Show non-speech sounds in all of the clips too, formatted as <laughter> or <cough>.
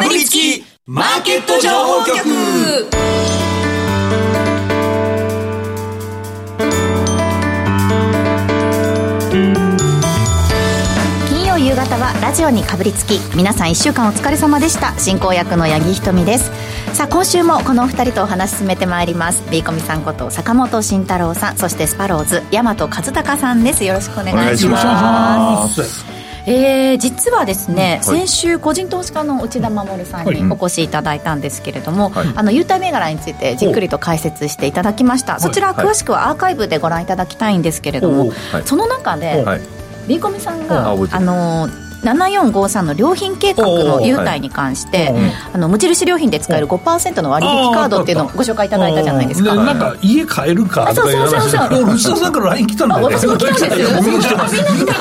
かぶりつきマーケット情報局。金曜夕方はラジオにかぶりつき皆さん1週間お疲れ様でした。進行役の八木ひとみです。さあ今週もこのお二人とお話進めてまいります。ビーコミさんこと坂本慎太郎さんそしてスパローズ大和和孝さんです。よろしくお願いしますえー、実はですね、はい、先週個人投資家の内田守さんにお越しいただいたんですけれども、はい、あの優待銘柄についてじっくりと解説していただきました、そちら詳しくはアーカイブでご覧いただきたいんですけれども、その中で、ビーコミさんが、あの7453の良品計画の優待に関して、あの無印良品で使える5%の割引カードっていうのをご紹介いただいたじゃないですか。なんか家買えるかそうそうそうそう。内田さんから LINE 来たんだよ私も来たんですよ。みんな来たみんな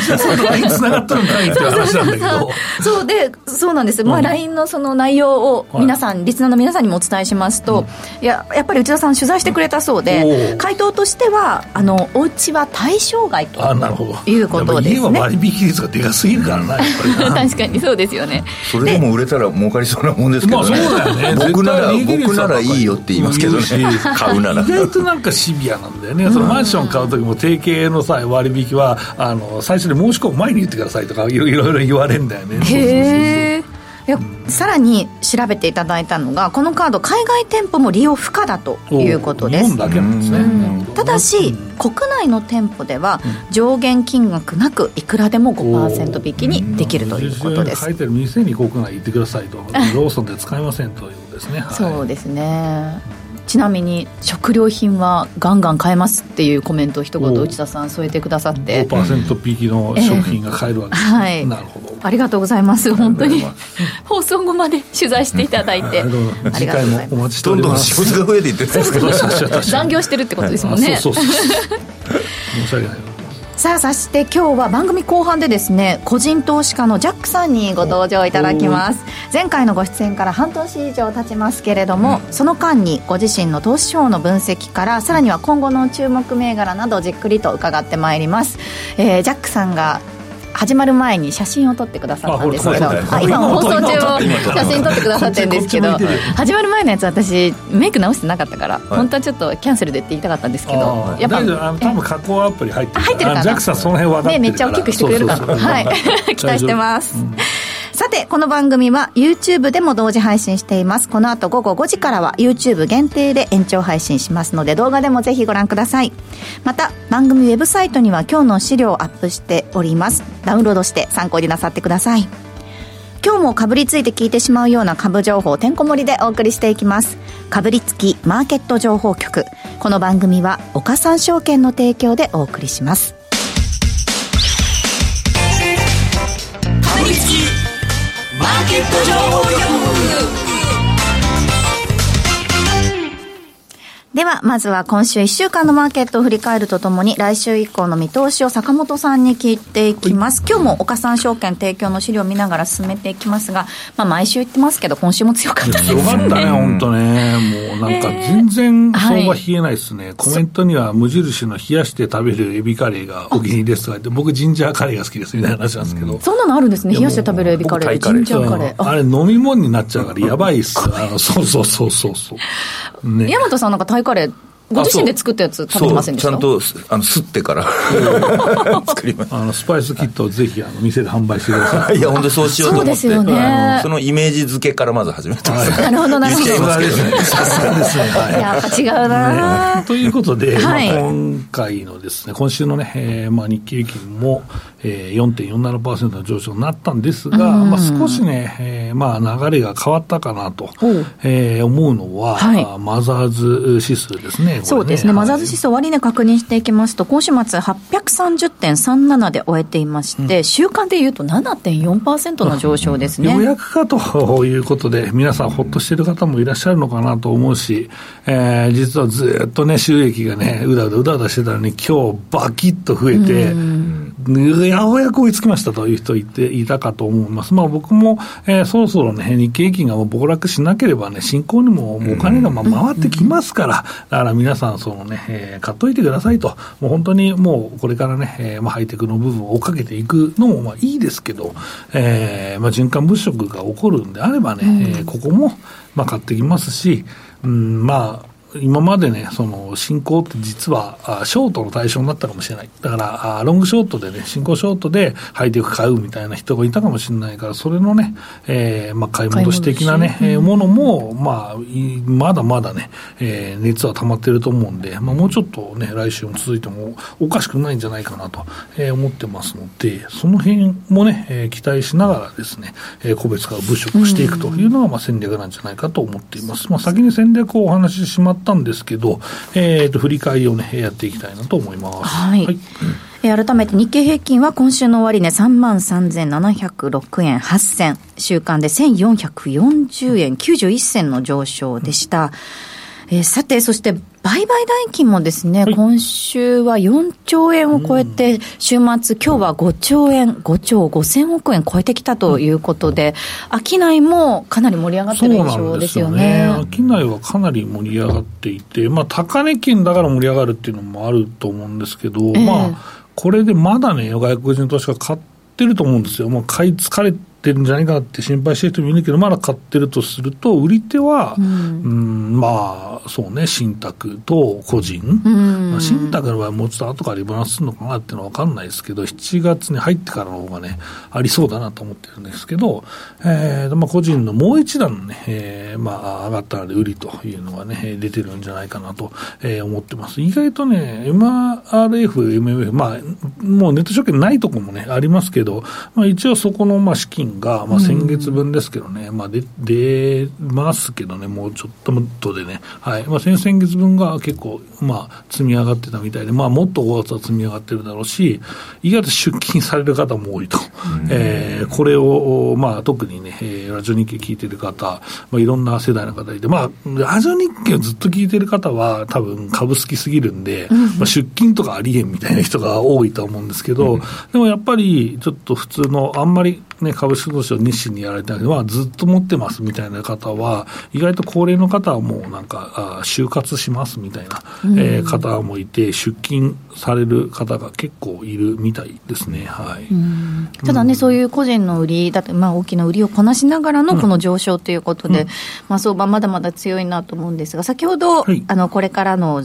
来たさんと LINE つながったのかいって話なんだけど。そうでそうなんです、まあ、LINE のその内容を皆さん、リスナーの皆さんにもお伝えしますと、いややっぱり内田さん取材してくれたそうで回答としてはあのお家は対象外ということですね。家は割引率がでかすぎるからな確かにそうですよね。それでも売れたら儲かりそうなもんですけどね,、まあ、そうだよね。僕なら僕ならいいよって言いますけどね。買うなら。意外となんかシビアなんだよね、そのマンション買う時も定型のさ割引はあの最初に申し込む前に言ってくださいとかいろいろ言われるんだよね。へえさらに調べていただいたのがこのカード海外店舗も利用不可だということです。だけなんですね。ただし国内の店舗では上限金額なくいくらでも5%引きにできるということです。書いてる店に国内行ってくださいとローソンで使えませんということですね、はい、そうですね。ちなみに食料品はガンガン買えますっていうコメントを一言内田さん添えてくださって。5%引きの食品が買えるわけです、えー、はい。なるほどありがとうございます。本当に放送後まで取材していただいて。次回もお待ちしております。どんどん仕事が増えていって残業してるってことですもんね、そうそうそう <laughs> 申し訳ない。さあそして今日は番組後半でですね個人投資家のジャックさんにご登場いただきます。前回のご出演から半年以上経ちますけれども、うん、その間にご自身の投資手法の分析からさらには今後の注目銘柄などじっくりと伺ってまいります、えー、ジャックさんが始まる前に写真を撮ってくださったんです。けどあ今放送中も写真撮ってくださってるんですけど始まる前のやつ私メイク直してなかったから、本当はちょっとキャンセルでって言いたかったんですけどやっぱ多分加工アプリ入ってる入ってるかな。ジャックさんその辺分かってるめっちゃ大きくしてくれるかなはい。期待してます、さて、この番組は YouTube でも同時配信しています。この後午後5時からは YouTube 限定で延長配信しますので動画でもぜひご覧ください。また、番組ウェブサイトには今日の資料をアップしております。ダウンロードして参考になさってください。今日もかぶりついて聞いてしまうような株情報てんこ盛りでお送りしていきます。かぶりつきマーケット情報局。この番組は岡三証券の提供でお送りします。かぶりつきマーケッでは、まずは今週1週間のマーケットを振り返るとともに、来週以降の見通しを坂本さんに聞いていきます。今日も岡三証券提供の資料を見ながら進めていきますが、まあ、毎週言ってますけど、今週も強かったですね。強かったね、本当ね。もうなんか全然相場冷えないですね。はい、コメントには無印の冷やして食べるエビカレーがお気に入りですとか言って、僕ジンジャーカレーが好きですみたいな話なんですけど。うん、そんなのあるんですね。冷やして食べるエビカレー。ジンジャーカレー。あれ飲み物になっちゃうからやばいっす。あのそうそうそうそうそう。ね。山本さんなんかタイカレーご自身で作ったやつ食べてませんでした？ちゃんとあのすってから。<laughs> 作ります。あのスパイスキットをぜひあの店で販売してください。<laughs> いや本当そうしようと思って。そうですよね。そのイメージ付けからまず始めてます、<laughs> なるほどなるほど。言っちゃいますけどね。さすがですね、はい、いや違うな、ね、ということで、はい、まあ、今回のですね今週のね、えーまあ、日経平均も、えー、4.47%の上昇になったんですが、まあ、少しね、えーまあ、流れが変わったかなと、えー、思うのは、はい、マザーズ指数ですねね。そうですね、マザーズ指数終値確認していきますと、今週末830.37で終えていまして、うん、週間でいうと7.4%の上昇ですね。ようやくかということで、皆さんほっとしている方もいらっしゃるのかなと思うし、えー、実はずっとね、収益がね、うだうだうだうだしてたのに、今日バキッと増えて、ようやく追いつきましたという人いていたかと思います。まあ僕も、えー、そろそろね、日経平均が暴落しなければね、進行にもお金がまあ回ってきますから、だから皆さん、そのね、えー、買っといてくださいと、もう本当にもうこれからね、えー、まあハイテクの部分を追っかけていくのもまあいいですけど、えー、まあ循環物色が起こるんであればね、え、ここもまあ買ってきますし、うん、まあ、今までね、その進行って実はショートの対象になったかもしれない。だから、ロングショートでね、進行ショートでハイテク買うみたいな人がいたかもしれないから、それのね、えー、まあ、買い戻し的なね、えものも、まあ、まだまだね、えー、熱は溜まってると思うんで、まあ、もうちょっとね、来週も続いてもおかしくないんじゃないかなと、えー、思ってますので、その辺もね、えー、期待しながらですね、えー、個別化を物色していくというのが、まあ、戦略なんじゃないかと思っています。まあ、先に戦略をお話ししまったんですけど、えーと、振り返りをね、やっていきたいなと思います。はい。はい、え改めて日経平均は今週の終値、ね、3万3706円8銭、週間で1440円91銭の上昇でした。うんえー、さて、そして売買代金もですね、はい、今週は4兆円を超えて、週末、今日は5兆円、5兆5000億円超えてきたということで、商いもかなり盛り上がってる印象ですよね。よね。商いはかなり盛り上がっていて、まあ、高値金だから盛り上がるっていうのもあると思うんですけど、えー、まあ、これでまだね、外国人投資家買ってると思うんですよ。もう買い疲れってるんじゃないかって心配してる人もいるけど、まだ買ってるとすると、売り手は、うん、うんまあ、そうね、信託と個人、信託の場合はもうちょっと後からリバランスするのかなっていうのは分かんないですけど、7月に入ってからの方がね、ありそうだなと思ってるんですけど、えーまあ、個人のもう一段ね、えーまあ、上がったらで売りというのがね、出てるんじゃないかなと、えー、思ってます。意外とね、MRF、MMF、まあ、もうネット証券ないとこもね、ありますけど、まあ、一応そこのまあ資金が、まあ、先月分ですけどね、うん、まあ出、出ますけどね、もうちょっともっとでね、はいまあ、先々月分が結構、まあ、積み上がってたみたいで、まあ、もっと5月は積み上がってるだろうし、意外と出勤される方も多いと、うん、えー、これを、まあ、特にね、えー、ラジオ日経聞いてる方、まあ、いろんな世代の方いて、まあ、ラジオ日経をずっと聞いてる方は、多分株好きすぎるんで、うん、まあ、出勤とかありえんみたいな人が多いと思うんですけど、でもやっぱり、ちょっと普通の、あんまりね、株式投資を熱心にやられたけど、ずっと持ってますみたいな方は、意外と高齢の方はもうなんか、あ就活しますみたいな、えー、方もいて、出勤される方が結構いるみたいですね。はい、ただね、うん、そういう個人の売り、だってまあ大きな売りをこなしながらのこの上昇ということで、うん、まあ相場まだまだ強いなと思うんですが、先ほど、はい、あのこれからの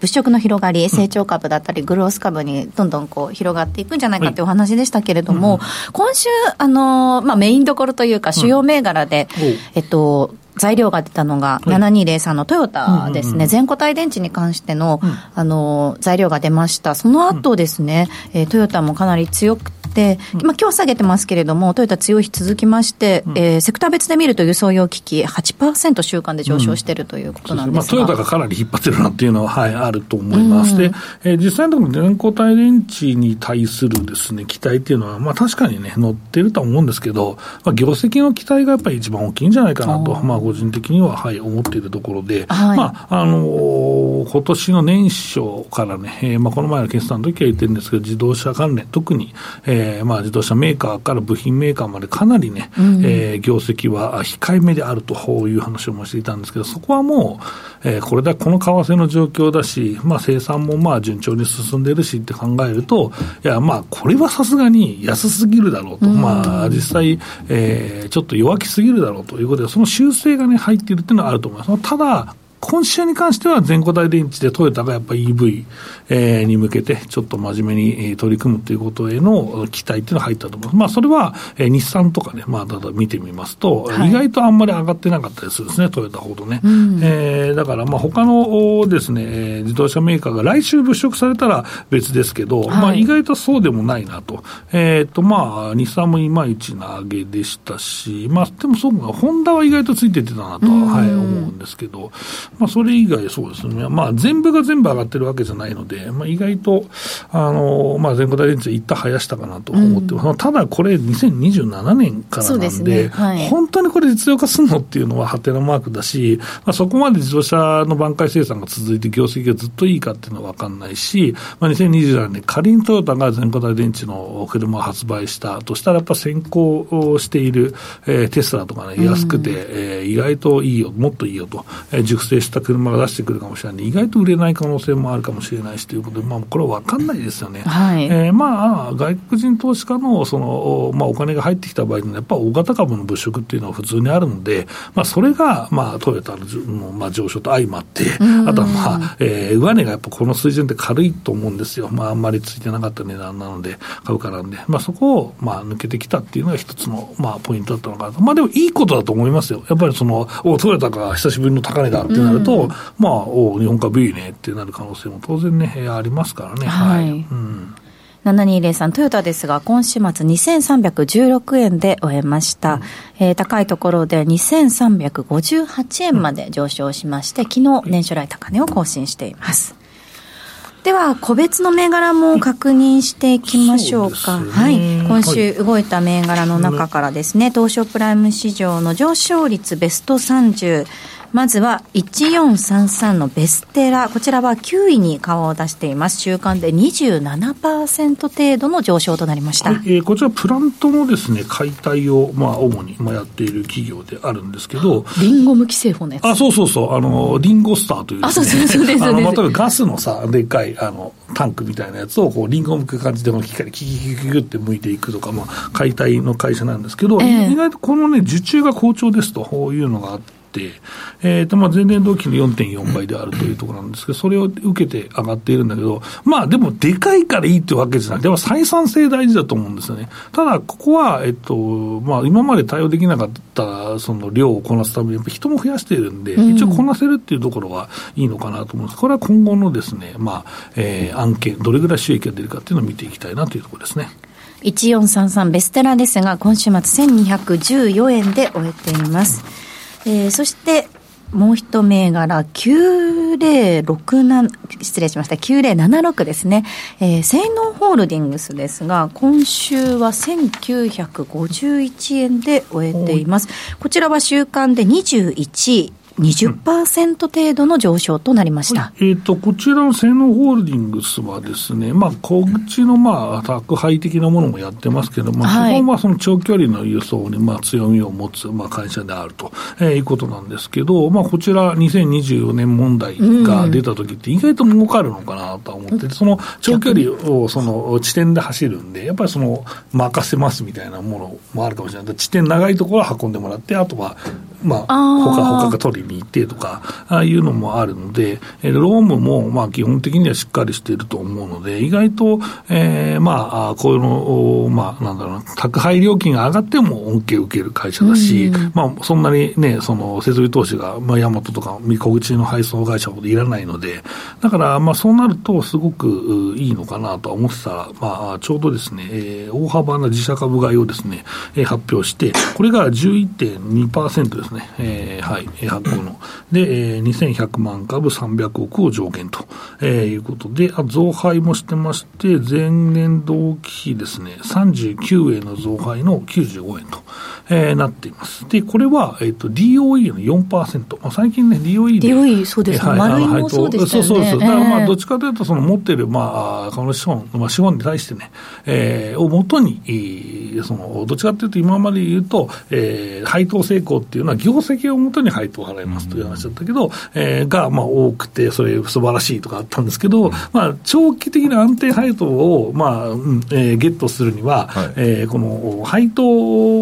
物色の広がり、成長株だったり、グロース株にどんどんこう広がっていくんじゃないかとい。うお話でしたけれども、今週、あのまあ、メインどころというか、主要銘柄で、えっと、材料が出たのが、7203のトヨタですね、全固体電池に関しての、あの材料が出ました、その後ですね、えトヨタもかなり強くで、まあ今日下げてますけれども、トヨタ強い日続きまして、うん、えー、セクター別で見ると輸送用機器8%週間で上昇しているということなんですが、うん、まあ、トヨタがかなり引っ張ってるなっていうのは、はい、あると思います。うん、で、えー、実際のところ全固体電池に対するですね、期待っていうのは、まあ確かにね、乗ってるとは思うんですけど、まあ業績の期待がやっぱり一番大きいんじゃないかなと、まあ個人的には、はい、思っているところで、はい、まあ、あのー、今年の年初からね、えー、まあこの前の決算の時は言ってるんですけど、自動車関連、特に、えー、まあ自動車メーカーから部品メーカーまでかなりね、うん、えー、業績は控えめであるという話をもしていたんですけど、そこはもう、えー、これだけこの為替の状況だし、まあ、生産もまあ順調に進んでるしって考えると、いや、まあ、これはさすがに安すぎるだろうと、うん、まあ、実際、えー、ちょっと弱気すぎるだろうということで、その修正がね、入っているっていうのはあると思います。ただ、今週に関しては全固体電池でトヨタがやっぱり EV、えー、に向けてちょっと真面目に取り組むということへの期待っていうのが入ったと思います。まあそれは、えー、日産とかね、まあただ見てみますと、はい、意外とあんまり上がってなかったりするんですね、トヨタほどね。うん、えー、だからまあ他のですね、自動車メーカーが来週物色されたら別ですけど、はい、まあ意外とそうでもないなと。えっ、ー、とまあ日産もいまいちな上げでしたし、まあでもそうか、ホンダは意外とついててたなと、はい、思うんですけど、まあ、それ以外そうですね、まあ、全部が全部上がってるわけじゃないので、まあ、意外と、あの、まあ、全国大電池いった早したかなと思ってます。うん、ただこれ2027年からなんで、でね。はい、本当にこれ実用化するのっていうのはハテナマークだし、まあ、そこまで自動車の挽回生産が続いて業績がずっといいかっていうのは分かんないし、まあ、2027年仮にトヨタが全固体電池の車を発売した。としたら、やっぱ先行している、えー、テスラとかね、安くて、うん、えー、意外といいよ、もっといいよと、えー、熟成した車が出してくるかもしれないんで、意外と売れない可能性もあるかもしれないしということで、まあ、これは分かんないですよね。はい、えー、まあ、外国人投資家のその、まあ、お金が入ってきた場合にやっぱ大型株の物色っていうのは普通にあるので、まあ、それが、まあ、トヨタの、まあ、上昇と相まって、あとは、まあ、えー、上値がやっぱこの水準って軽いと思うんですよ。まあ、あんまりついてなかった値段なので、株価なんで、まあ、そこを、まあ、抜けてきたっていうのが一つの、まあ、ポイントだったのかなと。まあ、でもいいことだと思いますよ。やっぱりその、お、トヨタが久しぶりの高値だってなると、まあ、お、日本株いいねってなる可能性も当然ね、ありますからね。はい。はい、うん7203トヨタですが、今週末2316円で終えました。うん、えー、高いところで2358円まで上昇しまして、昨日年初来高値を更新しています。では、個別の銘柄も確認していきましょうか。うね、はい。今週動いた銘柄の中からですね、東証プライム市場の上昇率ベスト30、まずは1433のベステラ、こちらは9位に顔を出しています。週間で27%程度の上昇となりました。はい、えー、こちらプラントのですね、解体を、まあ、主に、まあ、やっている企業であるんですけど、リンゴ向き製法のやつ。あ、そうそうそう、あの、リンゴスターという、ね、あ、そうそうそうです。あの、例えばガスのさ、でっかい、あの、タンクみたいなやつを、こう、リンゴを向く感じで、機械でキキキキキって向いていくとか、まあ、解体の会社なんですけど、えー、意外とこのね、受注が好調ですというのがあって、、えーとまあ、前年同期の4.4倍であるというところなんですけど、それを受けて上がっているんだけど、まあでも、でかいからいいってわけじゃなくて、採算性大事だと思うんですよね。ただ、ここは、えっとまあ、今まで対応できなかったその量をこなすために、やっぱ人も増やしているんで、一応こなせるっていうところはいいのかなと思うんです。これは今後のですね、まあえー、案件、どれぐらい収益が出るかっていうのを見ていきたいなというところですね。1433ベステラですが、今週末1214円で終えています。えー、そして、もう一銘柄、9067、失礼しました、9076ですね。えー、性能ホールディングスですが、今週は1951円で終えています。こちらは週間で21位。20%程度の上昇となりました、うん、えーと、こちらの性能ホールディングスはですね、まあ、小口の、まあ、宅配的なものもやってますけど、まあ、基本はその長距離の輸送に、まあ、強みを持つ、まあ、会社であると、えー、いうことなんですけど、まあ、こちら2024年問題が出た時って意外と儲かるのかなと思って、うん、その長距離をその地点で走るんで、やっぱりその任せますみたいなものもあるかもしれない。地点長いところは運んでもらって、あとは、まあ、他、他が取りに行ってとか、ああいうのもあるので、えー、ロームも、まあ、基本的にはしっかりしていると思うので、意外と、えー、まあ、この、まあ、なんだろうな、宅配料金が上がっても恩恵を受ける会社だし、まあ、そんなにね、その、設備投資が、まあ、ヤマトとか、小口の配送会社ほどいらないので、だから、まあ、そうなると、すごくいいのかなとは思ってたら、まあ、ちょうどですね、えー、大幅な自社株買いをですね、えー、発表して、これが11.2%ですね、えー、はい、発行の。で、えー、2100万株300億を上限と、えー、いうことで、あ増配もしてまして、前年同期比ですね、39円の増配の95円と、えー、なっています。で、これは、えっ、ー、と、DOE の4%。まあ、最近ね、DOE で。DOE、そうですね。はい、丸いもそうですね。そうそうそう。だからまあ、どっちかというと、その持ってる、まあ、この資本、まあ、資本に対してね、えー、をもとに、その、どっちかというと、今まで言うと、えー、配当成功っていうのは、業績をもとに配当を払いますという話だったけど、えー、が、まあ、多くて、それ素晴らしいとかあったんですけど、まあ、長期的な安定配当を、まあ、うん、えー、ゲットするには、はい、えー、この配当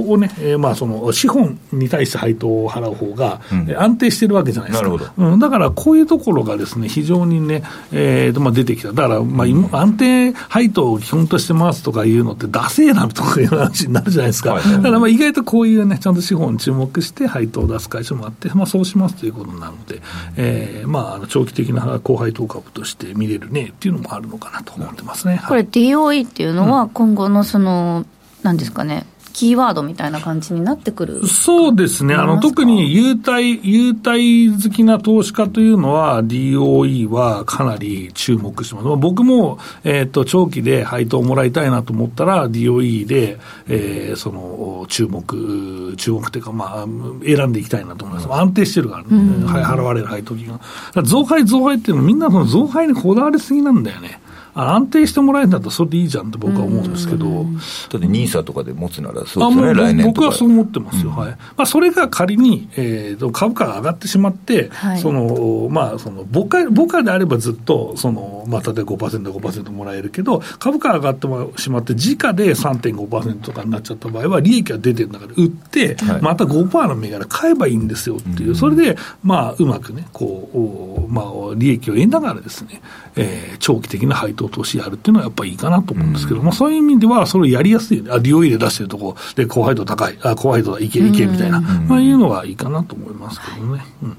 をね、えー、まあ、その、資本に対して配当を払う方が、うん、安定してるわけじゃないですか。うん、だから、こういうところがですね、非常にね、えー、まあ、出てきた。だから、まあ、安定配当を基本としてますとかいうのって、ダセえなとかいう話になるじゃないですか。はい、だから、まあ、意外とこういうね、ちゃんと資本に注目して配当を出す会社もあって、まあ、そうしますということなので、えー、まあ、長期的な高配当株として見れるねっていうのもあるのかなと思ってますね。これ DOE っていうのは、今後のその、なんですかね、キーワードみたいな感じになってくるそうですね、あの特に優待、優待好きな投資家というのは、DOE はかなり注目します。僕も、えっ、ー、と、長期で配当をもらいたいなと思ったら、DOE で、えー、その、注目、注目というか、まあ、選んでいきたいなと思います。安定してるから、ね、うん、払われる配当金が。増配、増配っていうのは、みんなその増配にこだわりすぎなんだよね。安定してもらえるんだったらそれでいいじゃんって僕は思うんですけど。だってニーサとかで持つならそうですね、来年僕はそう思ってますよ。うん、はい。まあ、それが仮に、えー、株価が上がってしまって、はい、その、まあ、その、母価、母価であればずっと、その、まあ、例えば5%、5%もらえるけど、株価が上がってしまって、時価で3.5%とかになっちゃった場合は、利益が出てる中で売って、はい、また5%の銘柄買えばいいんですよっていう、それで、まあ、うまくね、こう、まあ、利益を得ながらですね、えー、長期的な配当投資やるっていうのはやっぱりいいかなと思うんですけど、うん、まあ、そういう意味では、それをやりやすい、あ、利用入れ出してるとこで、高配当高い、あ、高配当いけいけみたいな、うん、まあ、いうのはいいかなと思いますけどね。うん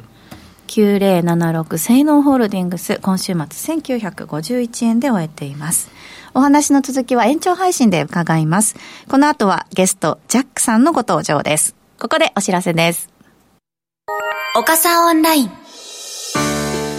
9076性能ホールディングス、今週末1951円で終えています。お話の続きは延長配信で伺います。この後はゲスト、ジャックさんのご登場です。ここでお知らせです。岡さんオンライン。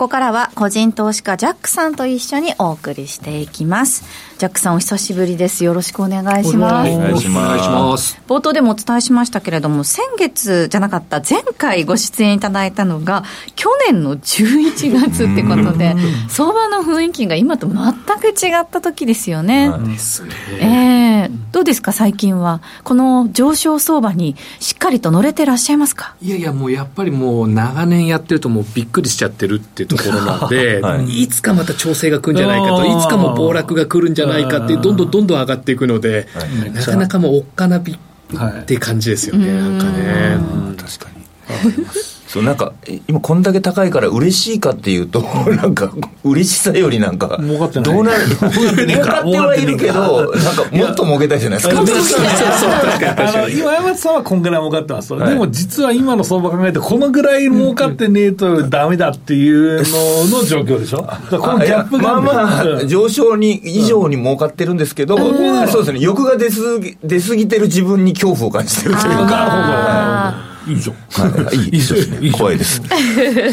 ここからは個人投資家ジャックさんと一緒にお送りしていきます。ジャックさんお久しぶりです。よろしくお願いします。お願いします。冒頭でもお伝えしましたけれども、先月じゃなかった前回ご出演いただいたのが、去年の11月ってことで、相場の雰囲気が今と全く違った時ですよね。ですね。えー、どうですか最近は？この上昇相場にしっかりと乗れてらっしゃいますか？いやいや、もうやっぱりもう長年やってるともうびっくりしちゃってるってところなんで、はい、いつかまた調整が来るんじゃないかと、いつかも暴落が来るんじゃないかってど。んどんどんどん上がっていくので、なかなかもうおっかなびって感じですよね、なんかね。確かにそうなんか今こんだけ高いから嬉しいかっていうと <laughs> なんか嬉しさよりなんか儲かってない。どうなる儲かってはいるけどなんかもっと儲けたいじゃないですか。そうそうそう。今山松さんはこんぐらい儲かってます、はい、でも実は今の相場考えてこのぐらい儲かってねえとダメだっていうのの状況でしょ？このギャップがまあまあ上昇に以上に儲かってるんですけど、うん、そうですね。欲が出すぎ出すぎてる自分に恐怖を感じてるというかいいじゃん。はい、いいですね。怖 <laughs> いです。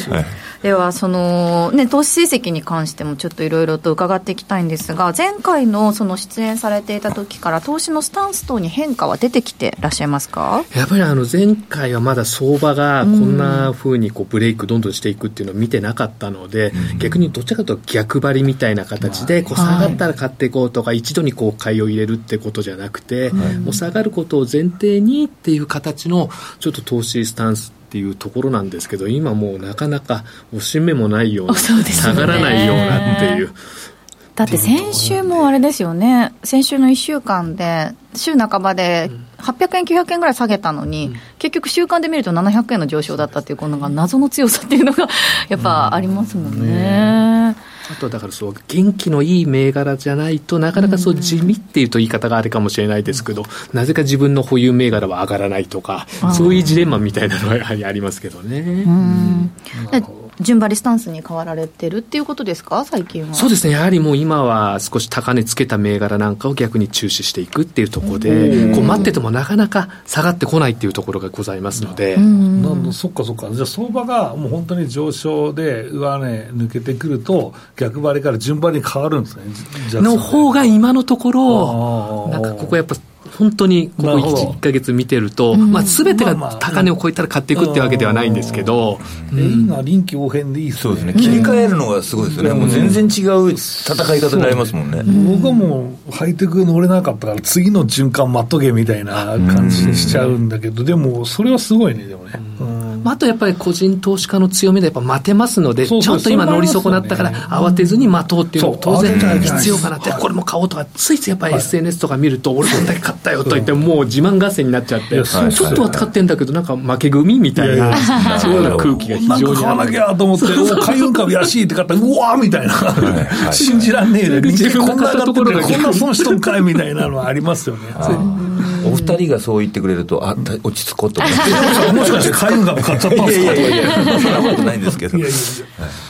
は <laughs> いではその、ね、投資成績に関してもちょっといろいろと伺っていきたいんですが前回のその出演されていた時から投資のスタンス等に変化は出てきてらっしゃいますか？やっぱりあの前回はまだ相場がこんなふうにこうブレイクどんどんしていくっていうのを見てなかったので、うん、逆にどちらかというと逆張りみたいな形でこう下がったら買っていこうとか、一度にこう買いを入れるってことじゃなくて、もう下がることを前提にっていう形のちょっと投資スタンスっていうところなんですけど今もうなかなか押し目もないような、ね、下がらないようなっていう。だって先週もあれですよね、先週の1週間で、週半ばで800円、900円ぐらい下げたのに、うん、結局、週間で見ると700円の上昇だったっていう、この謎の強さっていうのがやっぱありますもんね。ねあとだからそう元気のいい銘柄じゃないとなかなかそう地味っていうと言い方があれかもしれないですけど、なぜか自分の保有銘柄は上がらないとかそういうジレンマみたいなのはやはりありますけどね。順張りスタンスに変わられてるっていうことですか、最近は。そうですね、やはりもう今は少し高値つけた銘柄なんかを逆に注視していくっていうところで、こう待っててもなかなか下がってこないっていうところがございますので。なん。だそっかそっか、じゃあ相場がもう本当に上昇で上値抜けてくると、逆張りから順張りに変わるんですね、の方が今のところ、なんかここやっぱ本当にここ 1, 1か月見てると、まあ、全てが高値を超えたら買っていくっていうわけではないんですけど、うん、今、臨機応変でいいそうですね、切り替えるのがすごいですよね、もう全然違う戦い方になりますもんね、僕はもう、ハイテク乗れなかったから、次の循環待っとけみたいな感じにしちゃうんだけど、でも、それはすごいね、でもね。あとやっぱり個人投資家の強みでやっぱ待てますので、ちょっと今乗り損なったから慌てずに待とうっていうのも当然必要かなって、これも買おうとか、ついついやっぱり SNS とか見ると、俺こんだけ買ったよと言って、もう自慢合戦になっちゃって、ちょっとは使ってんだけど、なんか負け組みたいな、そういうような空気が非常に買わなきゃと思って、<laughs> お海運株安いって買ったら、うわーみたいな、信じらんねえで、自分が買ったところでこんな損しとんかいみたいなのはありますよね。お二人がそう言ってくれると、あ落ち着こうと思って。もしかして海運株買っちゃったんですかいやいやいや、そんなことないんですけど。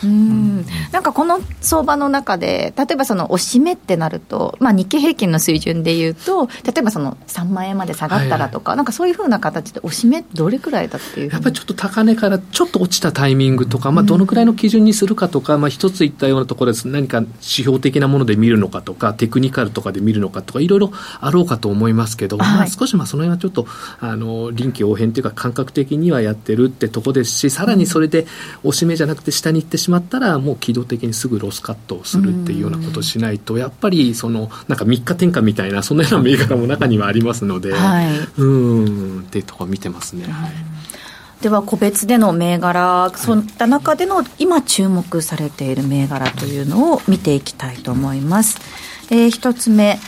うん。なんかこの相場の中で、例えばそのおしめってなると、まあ、日経平均の水準でいうと、例えばその3万円まで下がったらとか、はい、なんかそういうふうな形で、おしめ、どれくらいだっていうやっぱりちょっと高値からちょっと落ちたタイミングとか、まあ、どのくらいの基準にするかとか、まあ、一つ言ったようなところです、何か指標的なもので見るのかとか、テクニカルとかで見るのかとか、いろいろあろうかと思いますけど、はい、まあ、少しまあその辺はちょっとあの臨機応変というか、感覚的にはやってるってとこですし、さらにそれでおしめじゃなくて下に行ってしまったら、もう機動的にすぐロスカットをするっていうようなことをしないと、やっぱりそのなんか3日転換みたいな、そんなような銘柄も中にはありますので、はい、うんっていうところ見てますね。はいでは個別での銘柄、そういった中での今注目されている銘柄というのを見ていきたいと思います。えー、一つ目、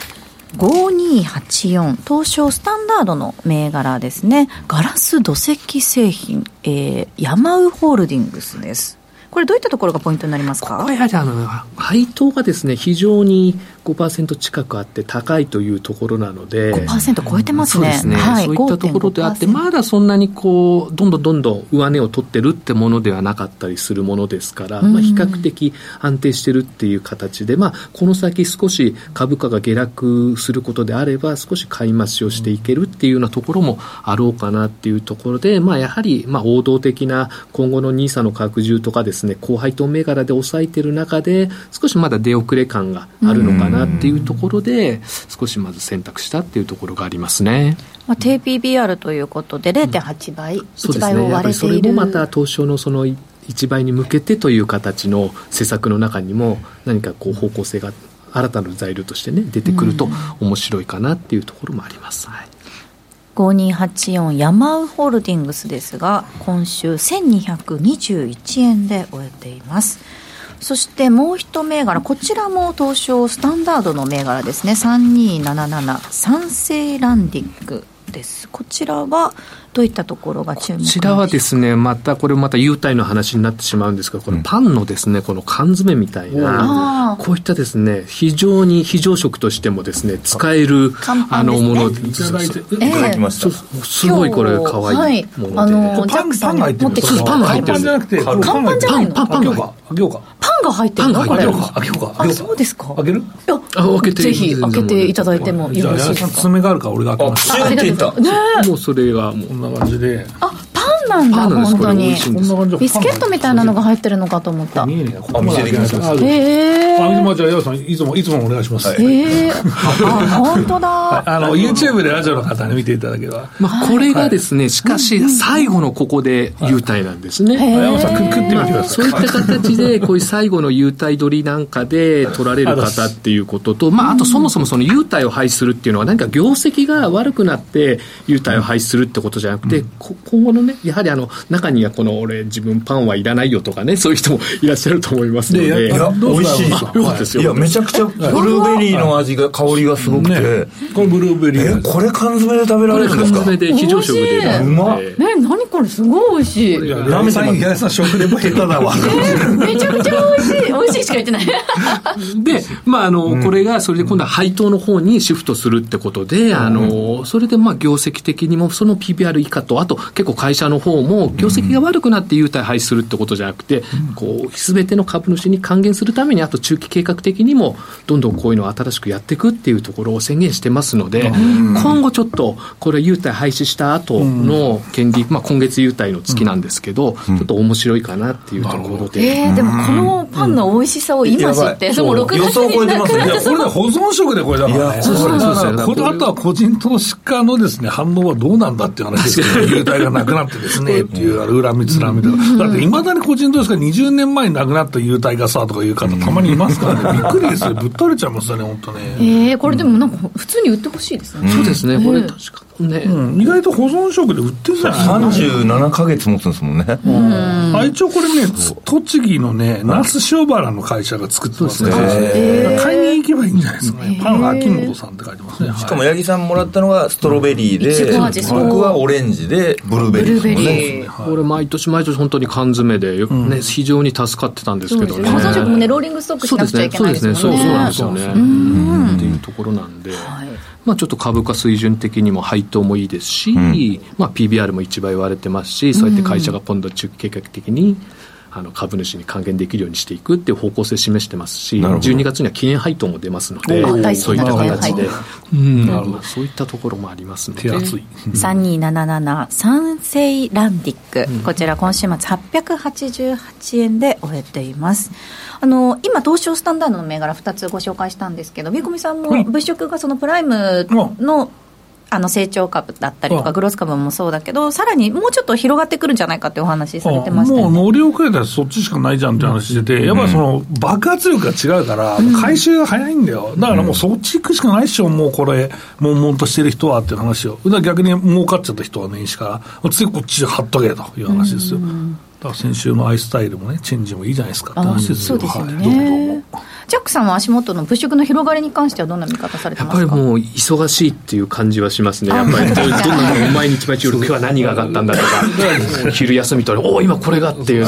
5284東証スタンダードの銘柄ですね。ガラス土石製品、えー、ヤマウホールディングスです。これどういったところがポイントになりますか？ここやはりあの配当がですね非常に5%近くあって高いというところなので。5%超えてますね。そうですね、はい、そういったところであってまだそんなにこうどんどんどんどん上値を取ってるってものではなかったりするものですから、まあ、比較的安定してるっていう形で、まあ、この先少し株価が下落することであれば少し買い増しをしていけるっていうようなところもあろうかなっていうところで、まあ、やはりまあ王道的な今後の NISA の拡充とかですね高配当銘柄で抑えてる中で少しまだ出遅れ感があるのかななっていうところで、少しまず選択したっていうところがありますね。まあ、低 PBR ということで0.8倍、うん、1倍を割れている、それもまた東証のその1倍に向けてという形の施策の中にも何かこう方向性が新たな材料としてね出てくると面白いかなっていうところもあります。はい。5284ヤマウホールディングスですが今週1221円で終えていますそしてもう一銘柄、こちらも東証スタンダードの銘柄ですね、3277、三成ランディックです。こちらはどういったところが注目こちらはですね、またこれまた優待の話になってしまうんですが、このパンのですね、この缶詰みたいな、こういったですね、非常に非常食としてもですね、使える、あのもの、いただいて、いただきました。すごいこれ可愛い。もので。あのパン、パンが入ってるパンが入ってる。パンじゃなくて、乾パンじゃないの。パン、パン。が。パンが入ってるの？これ。あ、そうですか？開ける？あ、開けてぜひ開けていただいてもよろしいですか？爪があるから俺が開けます。あ、開けた。もうそれがもう。こんな感じで。あ、なんだ、本当に。ビスケットみたいなのが入ってるのかと思った。見えねえあ、見せてきました。へえ。あ、じゃあ、矢さん、いつも、いつもお願いします。へえ。あ、本当だ。<laughs> あの、YouTube でラジオの方に見ていただければ。まあ、これがですね、しかし、最後のここで優待なんですね。山さん、食ってみてください。そういった形で、こういう最後の優待取りなんかで取られる方っていうことと、まあ、あとそもそもその優待を廃止するっていうのは、何か業績が悪くなって優待を廃止するってことじゃなくて、今後のね、やはりあの、中にはこの、俺、自分パンはいらないよとかね、そういう人もいらっしゃると思いますので。いや、美味しい。よかったですよ。いや、めちゃくちゃ、ブルーベリーの味が、香りがすごくて。これブルーベリー。え、これ缶詰で食べられるんですか？缶詰で非常食で。うまっ。ね、何これすごい美味しい。ラメさん、さん食レポ下手だわ。めちゃくちゃ美味しい。しいしか言ってない。<laughs> で、まあ、あの、これが、それで今度は配当の方にシフトするってことで、あの、それで、まあ、業績的にも、その PBR 以下と、あと、結構会社の方も、業績が悪くなって優待廃止するってことじゃなくて、こう、すべての株主に還元するために、あと中期計画的にも、どんどんこういうのを新しくやっていくっていうところを宣言してますので、今後ちょっと、これ優待廃止した後の権利、まあ、今月優待の月なんですけど、ちょっと面白いかなっていうところで。えー、でもこのパンの美味しさを今知って、でも6月になくなってこれで保存食でこれだからね。そうそうそうそうこれあとは個人投資家のですね、反応はどうなんだっていう話ですけど、優待がなくなってですね、っていう恨みつらみとか。だっていまだに個人投資家20年前になくなった優待がさとかいう方たまにいますからね。びっくりですよ。ぶっ倒れちゃいますよね、本当ね。えー、これでもなんか普通に売ってほしいですね。そうですね、これ確かね。うん、意外と保存食で売ってるじゃない37か月持つんですもんね。あ一応これね、栃木のね、那須塩原の会社が作ってますから、買いに行けばいいんじゃないですかね。パン秋元さんって書いてますね。しかも八木さんもらったのがストロベリーで、う僕はオレンジでブルーベリーですもんね。これ毎年毎年本当に缶詰で、ね非常に助かってたんですけどね。保存食もね、ローリングストックしなくちゃいけないですもんね。そうですね。そうなんですよね。うんっていうところなんで、まあちょっと株価水準的にも配当もいいですし、まあ PBR も一倍割れてますし、そうやって会社が今度中期計画的に、あの株主に還元できるようにしていくっていう方向性示してますし、なるほど。12月には記念配当も出ますのでそういった形で。そういったところもありますので。手厚い。3277三成ランディック、こちら今週末888円で終えています。あの今東証スタンダードの銘柄2つご紹介したんですけど三込さんも物色がそのプライムのあの成長株だったりとかうんグロース株もそうだけどさらにもうちょっと広がってくるんじゃないかってお話されてましたもう乗り遅れたらそっちしかないじゃんって話してて、やっぱりその爆発力が違うから、回収が早いんだよ。だからもうそっち行くしかないっしょ、もうこれ、悶々としてる人はっていう話を。だから逆に儲かっちゃった人はね、しか、次こっち貼っとけという話ですよ。だから先週のアイスタイルもね、チェンジもいいじゃないですかって話ですよ。そうですよはい、どう。ジャックさんは足元の物色の広がりに関してはどんな見方されてやっますか？ぱりもう忙しいっていう感じはしますね。やっぱりどどんなもん毎日毎日夜今日は何が上がったんだとか、<laughs> 昼休みとおお今これがっていう。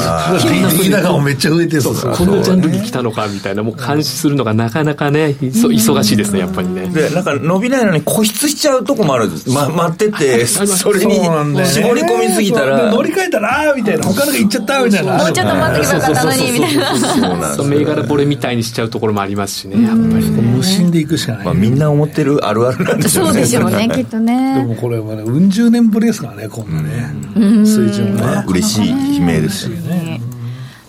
右高もめっちゃ増えてるから。このジャンルに来たのかみたいな、もう監視するのがなかなかね、忙しいですね、やっぱりね。で、なんか伸びないのに固執しちゃうとこもあるんです。ま、待ってて、<laughs> それに絞り込みすぎたでら。乗り換えたら、みたいな、他のが行っちゃったみたいな。もうちょっと待ってくださったのにみたいな銘柄ボレみたいにしちゃうところもありますしね、やっぱりね。無心で行くしかない。まあ、みんな思ってるあるあるなんでしょそううね。でしょうねきっとでねもこれはね、うん十年ぶりですからね、こんなね、水準がね。嬉しい悲鳴ですよ。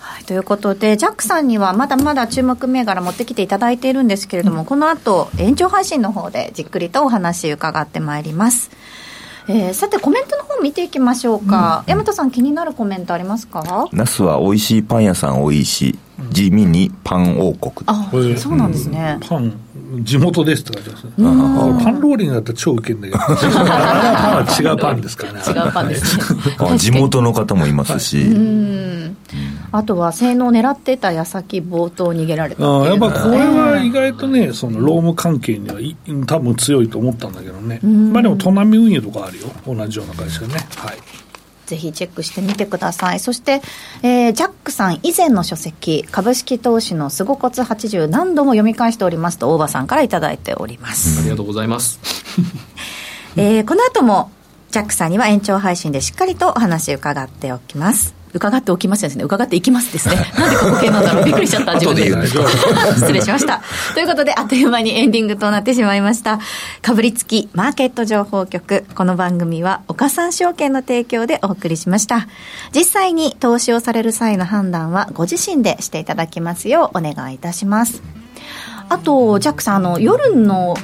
はい、ということで、ジャックさんにはまだまだ注目銘柄持ってきていただいているんですけれども、この後延長配信の方でじっくりとお話伺ってまいります。えーさてコメントの方見ていきましょうか、大和さん気になるコメントありますか？ナスは美味しいパン屋さん多いし、地味にパン王国。あそうなんですね、パン、地元ですって書いてますね。パンローリングだったら超ウケんだけど、あれはパンは違うパンですからね。違うパンですね。<laughs> あ地元の方もいますし。あとは性能を狙ってた矢先冒頭逃げられた。あやっぱこれは意外とね、その労務関係にはい多分強いと思ったんだけどね、まあでも、トナミ運輸とかあるよ、同じような会社ね。はいぜひチェックしてみてください。そして、えージャックさん以前の書籍、株式投資のすごこつ80何度も読み返しておりますと、大場さんからいただいております。ありがとうございます。<laughs> えーこの後も、ジャックさんには延長配信でしっかりとお話伺っておきます。伺っておきますですね。伺っていきますですね。<laughs> なんで過去形なんだろう？びっくりしちゃった。自分後でで <laughs> 失礼しました。ということで、あっという間にエンディングとなってしまいました。かぶりつきマーケット情報局。この番組は、岡三証券の提供でお送りしました。実際に投資をされる際の判断は、ご自身でしていただきますようお願いいたします。あと、ジャックさん、あの、夜の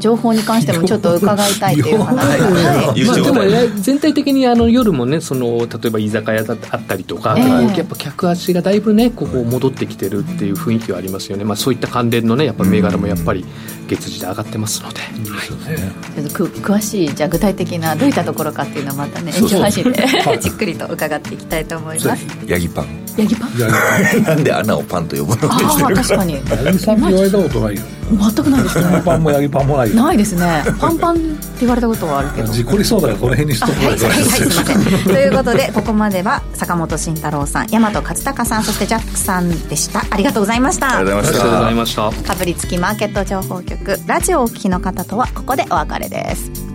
情報に関してもちょっと伺いたいという話が。はい。まあ、でもね全体的にあの夜もねその例えば居酒屋だあったりとか、ええ結構やっぱ客足がだいぶねここ戻ってきてるっていう雰囲気はありますよね、まあ、そういった関連のねやっぱ銘柄もやっぱり月次で上がってますので、はい。ちょっとく詳しいじゃあ具体的などういったところかっていうのをまたね延長配信で <laughs> じっくりと伺っていきたいと思います。ヤギパン。ヤギパン？<laughs> なんで穴をパンと呼ぶの？ってああ確かに。八木さんって言われたことないよ。ね全くないですね。パンパンも八木パンもないよ。ないですね。パンパンって言われたことはあるけど。事故りそうだからこの辺にしとくはい、はい、はい、すいません。ということで、ここまでは坂本慎太郎さん、大和勝孝さん、そしてジャックさんでした。ありがとうございました。ありがとうございました。ありがとうございました。かぶりつきマーケット情報局、ラジオをお聞きの方とはここでお別れです。